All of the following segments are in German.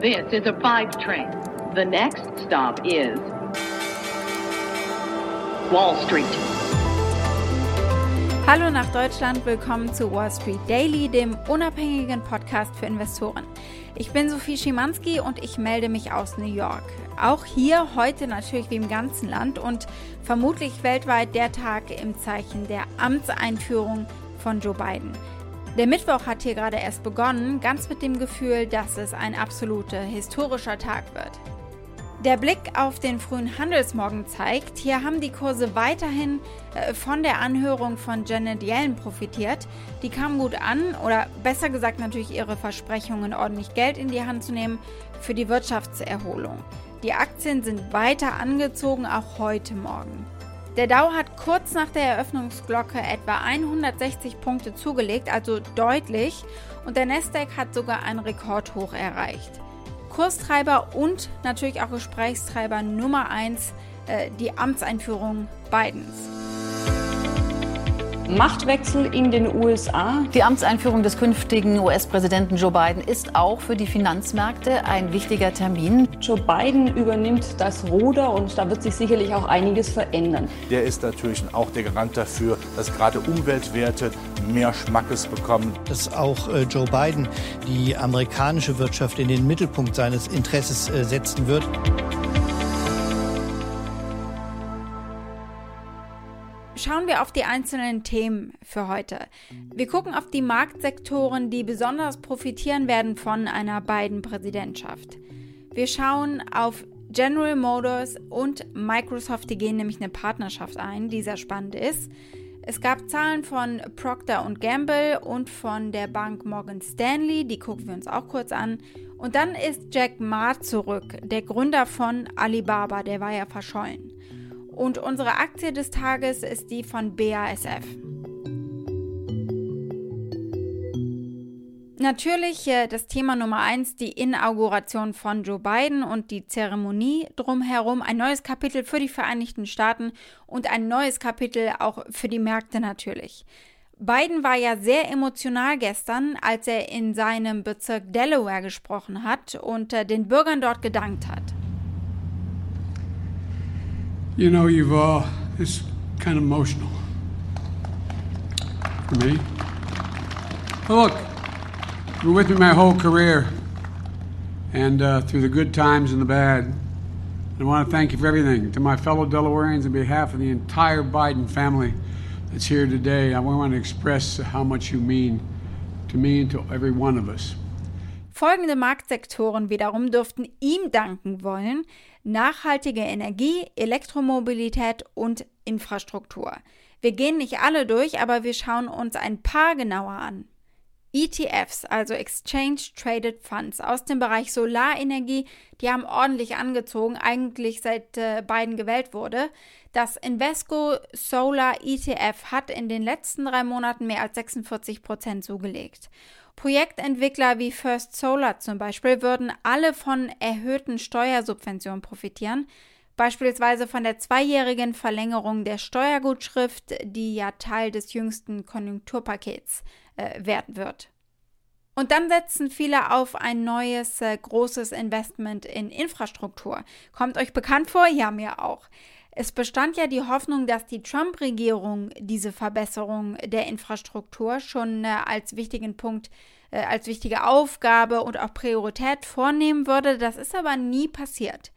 This is a five train. The next stop is Wall Street. Hallo nach Deutschland, willkommen zu Wall Street Daily, dem unabhängigen Podcast für Investoren. Ich bin Sophie Schimanski und ich melde mich aus New York. Auch hier heute natürlich wie im ganzen Land und vermutlich weltweit der Tag im Zeichen der Amtseinführung von Joe Biden. Der Mittwoch hat hier gerade erst begonnen, ganz mit dem Gefühl, dass es ein absoluter historischer Tag wird. Der Blick auf den frühen Handelsmorgen zeigt, hier haben die Kurse weiterhin äh, von der Anhörung von Janet Yellen profitiert. Die kam gut an, oder besser gesagt natürlich ihre Versprechungen, ordentlich Geld in die Hand zu nehmen für die Wirtschaftserholung. Die Aktien sind weiter angezogen, auch heute Morgen. Der Dow hat kurz nach der Eröffnungsglocke etwa 160 Punkte zugelegt, also deutlich, und der Nasdaq hat sogar ein Rekordhoch erreicht. Kurstreiber und natürlich auch Gesprächstreiber Nummer 1 äh, die Amtseinführung Bidens. Machtwechsel in den USA. Die Amtseinführung des künftigen US-Präsidenten Joe Biden ist auch für die Finanzmärkte ein wichtiger Termin. Joe Biden übernimmt das Ruder und da wird sich sicherlich auch einiges verändern. Der ist natürlich auch der Garant dafür, dass gerade Umweltwerte mehr Schmackes bekommen. Dass auch äh, Joe Biden die amerikanische Wirtschaft in den Mittelpunkt seines Interesses äh, setzen wird. Schauen wir auf die einzelnen Themen für heute. Wir gucken auf die Marktsektoren, die besonders profitieren werden von einer beiden Präsidentschaft. Wir schauen auf General Motors und Microsoft, die gehen nämlich eine Partnerschaft ein, die sehr spannend ist. Es gab Zahlen von Procter Gamble und von der Bank Morgan Stanley, die gucken wir uns auch kurz an. Und dann ist Jack Ma zurück, der Gründer von Alibaba, der war ja verschollen. Und unsere Aktie des Tages ist die von BASF. Natürlich äh, das Thema Nummer eins, die Inauguration von Joe Biden und die Zeremonie drumherum. Ein neues Kapitel für die Vereinigten Staaten und ein neues Kapitel auch für die Märkte natürlich. Biden war ja sehr emotional gestern, als er in seinem Bezirk Delaware gesprochen hat und äh, den Bürgern dort gedankt hat. You know, you've all, it's kind of emotional for me. But look, you're with me my whole career and uh, through the good times and the bad. I want to thank you for everything. To my fellow Delawareans, on behalf of the entire Biden family that's here today, I want to express how much you mean to me and to every one of us. Folgende Marktsektoren wiederum dürften ihm danken wollen, nachhaltige Energie, Elektromobilität und Infrastruktur. Wir gehen nicht alle durch, aber wir schauen uns ein paar genauer an. ETFs, also Exchange Traded Funds aus dem Bereich Solarenergie, die haben ordentlich angezogen, eigentlich seit äh, Biden gewählt wurde. Das Invesco Solar ETF hat in den letzten drei Monaten mehr als 46 Prozent zugelegt. Projektentwickler wie First Solar zum Beispiel würden alle von erhöhten Steuersubventionen profitieren, beispielsweise von der zweijährigen Verlängerung der Steuergutschrift, die ja Teil des jüngsten Konjunkturpakets äh, werden wird. Und dann setzen viele auf ein neues äh, großes Investment in Infrastruktur. Kommt euch bekannt vor? Ja, mir auch. Es bestand ja die Hoffnung, dass die Trump-Regierung diese Verbesserung der Infrastruktur schon äh, als wichtigen Punkt, äh, als wichtige Aufgabe und auch Priorität vornehmen würde. Das ist aber nie passiert.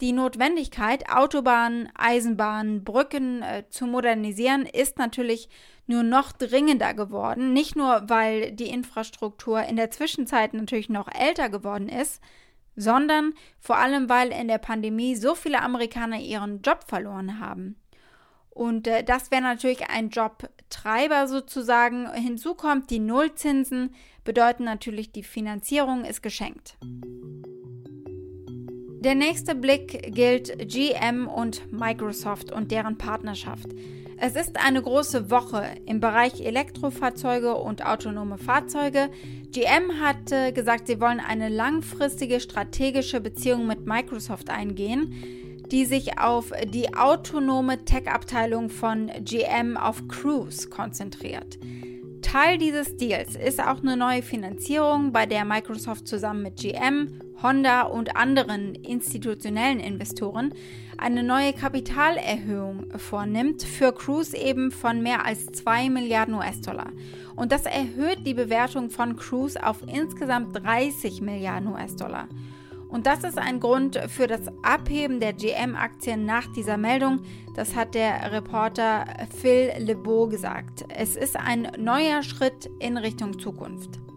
Die Notwendigkeit, Autobahnen, Eisenbahnen, Brücken äh, zu modernisieren, ist natürlich nur noch dringender geworden. Nicht nur, weil die Infrastruktur in der Zwischenzeit natürlich noch älter geworden ist, sondern vor allem, weil in der Pandemie so viele Amerikaner ihren Job verloren haben. Und äh, das wäre natürlich ein Jobtreiber sozusagen. Hinzu kommt, die Nullzinsen bedeuten natürlich, die Finanzierung ist geschenkt. Der nächste Blick gilt GM und Microsoft und deren Partnerschaft. Es ist eine große Woche im Bereich Elektrofahrzeuge und autonome Fahrzeuge. GM hat gesagt, sie wollen eine langfristige strategische Beziehung mit Microsoft eingehen, die sich auf die autonome Tech-Abteilung von GM auf Cruise konzentriert. Teil dieses Deals ist auch eine neue Finanzierung, bei der Microsoft zusammen mit GM, Honda und anderen institutionellen Investoren eine neue Kapitalerhöhung vornimmt, für Cruise eben von mehr als 2 Milliarden US-Dollar. Und das erhöht die Bewertung von Cruise auf insgesamt 30 Milliarden US-Dollar. Und das ist ein Grund für das Abheben der GM-Aktien nach dieser Meldung. Das hat der Reporter Phil LeBeau gesagt. Es ist ein neuer Schritt in Richtung Zukunft.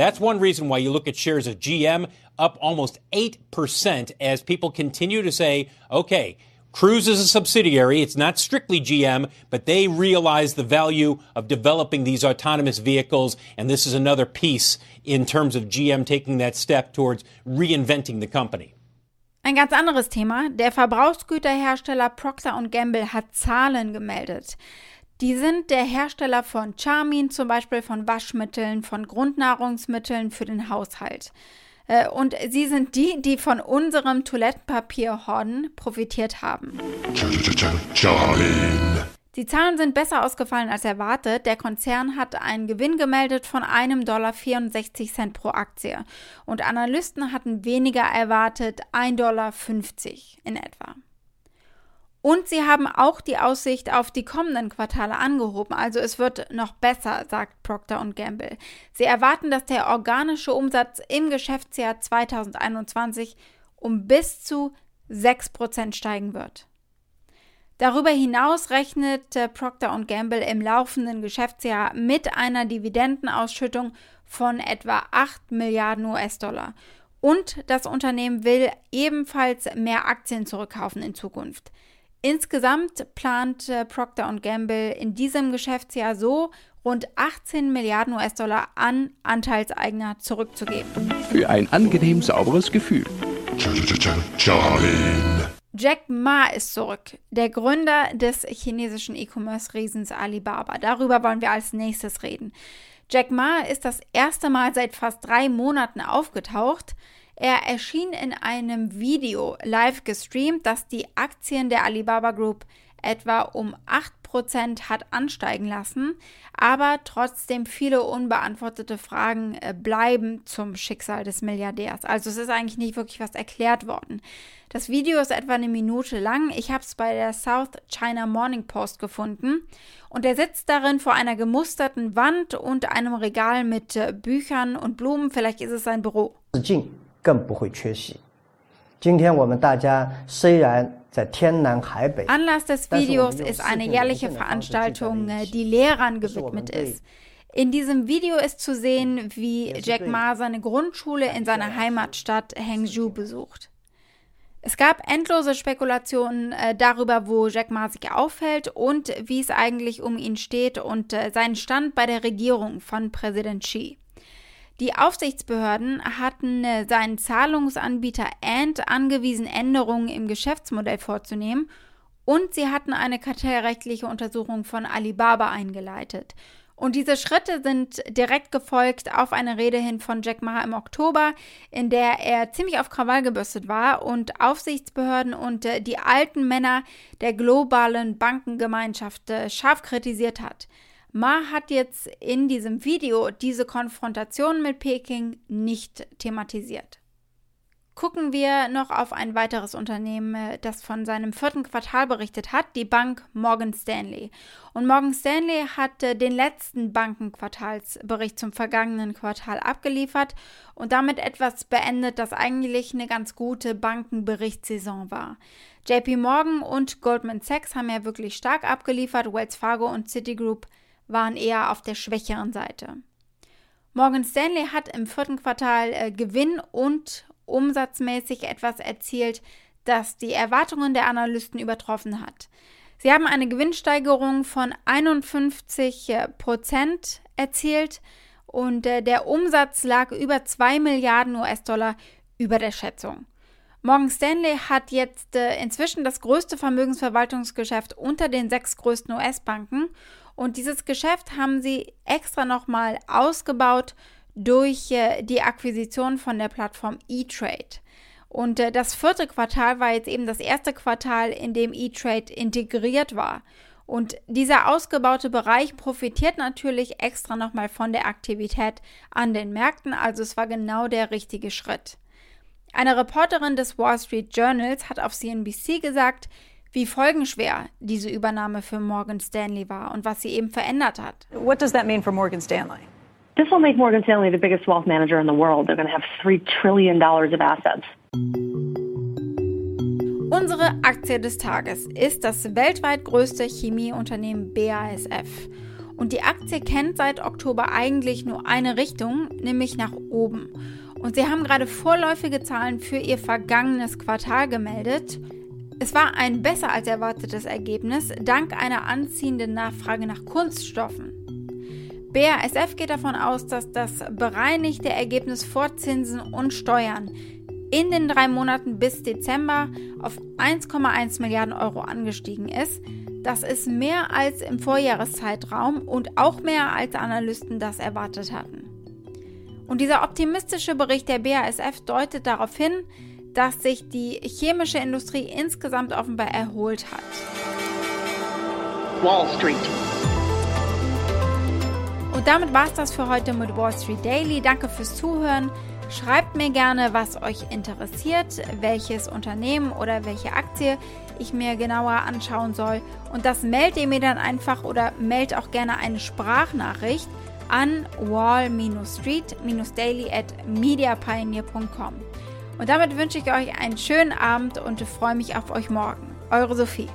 That's one reason why you look at shares of GM up almost 8% as people continue to say, okay, Cruise is a subsidiary. It's not strictly GM, but they realize the value of developing these autonomous vehicles. And this is another piece in terms of GM taking that step towards reinventing the company. Ein ganz anderes Thema. Der Verbrauchsgüterhersteller Procter Gamble hat Zahlen gemeldet. Die sind der Hersteller von Charmin, zum Beispiel von Waschmitteln, von Grundnahrungsmitteln für den Haushalt. Äh, und sie sind die, die von unserem Toilettenpapierhorden profitiert haben. Die Zahlen sind besser ausgefallen als erwartet. Der Konzern hat einen Gewinn gemeldet von einem Dollar 64 Cent pro Aktie. Und Analysten hatten weniger erwartet, 1,50 Dollar in etwa. Und sie haben auch die Aussicht auf die kommenden Quartale angehoben. Also es wird noch besser, sagt Procter Gamble. Sie erwarten, dass der organische Umsatz im Geschäftsjahr 2021 um bis zu 6% steigen wird. Darüber hinaus rechnet Procter Gamble im laufenden Geschäftsjahr mit einer Dividendenausschüttung von etwa 8 Milliarden US-Dollar. Und das Unternehmen will ebenfalls mehr Aktien zurückkaufen in Zukunft. Insgesamt plant äh, Procter Gamble in diesem Geschäftsjahr so rund 18 Milliarden US-Dollar an Anteilseigner zurückzugeben. Für ein angenehm sauberes Gefühl. Jack Ma ist zurück, der Gründer des chinesischen E-Commerce-Riesens Alibaba. Darüber wollen wir als nächstes reden. Jack Ma ist das erste Mal seit fast drei Monaten aufgetaucht. Er erschien in einem Video live gestreamt, das die Aktien der Alibaba Group etwa um 8% hat ansteigen lassen, aber trotzdem viele unbeantwortete Fragen äh, bleiben zum Schicksal des Milliardärs. Also es ist eigentlich nicht wirklich was erklärt worden. Das Video ist etwa eine Minute lang. Ich habe es bei der South China Morning Post gefunden und er sitzt darin vor einer gemusterten Wand und einem Regal mit äh, Büchern und Blumen. Vielleicht ist es sein Büro. 更不会缺席。今天我们大家虽然在天南海北，Anlass des Videos ist eine jährliche Veranstaltung, die Lehrern gewidmet ist. In diesem Video ist zu sehen, wie Jack Ma seine Grundschule in seiner Heimatstadt Hangzhou besucht. Es gab endlose Spekulationen äh, darüber, wo Jack Ma sich aufhält und wie es eigentlich um ihn steht und äh, seinen Stand bei der Regierung von Präsident Xi. Die Aufsichtsbehörden hatten äh, seinen Zahlungsanbieter Ant angewiesen, Änderungen im Geschäftsmodell vorzunehmen und sie hatten eine kartellrechtliche Untersuchung von Alibaba eingeleitet. Und diese Schritte sind direkt gefolgt auf eine Rede hin von Jack Ma im Oktober, in der er ziemlich auf Krawall gebürstet war und Aufsichtsbehörden und äh, die alten Männer der globalen Bankengemeinschaft äh, scharf kritisiert hat. Ma hat jetzt in diesem Video diese Konfrontation mit Peking nicht thematisiert. Gucken wir noch auf ein weiteres Unternehmen, äh, das von seinem vierten Quartal berichtet hat, die Bank Morgan Stanley. Und Morgan Stanley hat äh, den letzten Bankenquartalsbericht zum vergangenen Quartal abgeliefert und damit etwas beendet, das eigentlich eine ganz gute Bankenberichtssaison war. JP Morgan und Goldman Sachs haben ja wirklich stark abgeliefert, Wells Fargo und Citigroup waren eher auf der schwächeren Seite. Morgan Stanley hat im vierten Quartal äh, Gewinn und umsatzmäßig etwas erzielt, das die Erwartungen der Analysten übertroffen hat. Sie haben eine Gewinnsteigerung von 51 äh, Prozent erzielt und äh, der Umsatz lag über 2 Milliarden US-Dollar über der Schätzung. Morgan Stanley hat jetzt äh, inzwischen das größte Vermögensverwaltungsgeschäft unter den sechs größten US-Banken und dieses Geschäft haben sie extra nochmal ausgebaut durch äh, die Akquisition von der Plattform eTrade. Und äh, das vierte Quartal war jetzt eben das erste Quartal, in dem eTrade integriert war. Und dieser ausgebaute Bereich profitiert natürlich extra nochmal von der Aktivität an den Märkten, also es war genau der richtige Schritt. Eine Reporterin des Wall Street Journals hat auf CNBC gesagt, wie folgenschwer diese Übernahme für Morgan Stanley war und was sie eben verändert hat. What does that mean for Morgan Stanley? This will make Morgan Stanley the biggest wealth manager in the world. They're going to have $3 trillion of assets. Unsere Aktie des Tages ist das weltweit größte Chemieunternehmen BASF. Und die Aktie kennt seit Oktober eigentlich nur eine Richtung, nämlich nach oben. Und sie haben gerade vorläufige Zahlen für ihr vergangenes Quartal gemeldet. Es war ein besser als erwartetes Ergebnis dank einer anziehenden Nachfrage nach Kunststoffen. BASF geht davon aus, dass das bereinigte Ergebnis vor Zinsen und Steuern in den drei Monaten bis Dezember auf 1,1 Milliarden Euro angestiegen ist. Das ist mehr als im Vorjahreszeitraum und auch mehr als Analysten das erwartet hatten. Und dieser optimistische Bericht der BASF deutet darauf hin, dass sich die chemische Industrie insgesamt offenbar erholt hat. Wall Street. Und damit war es das für heute mit Wall Street Daily. Danke fürs Zuhören. Schreibt mir gerne, was euch interessiert, welches Unternehmen oder welche Aktie ich mir genauer anschauen soll. Und das meldet ihr mir dann einfach oder meldet auch gerne eine Sprachnachricht an wall-street-daily at mediapioneer.com. Und damit wünsche ich euch einen schönen Abend und freue mich auf euch morgen. Eure Sophie.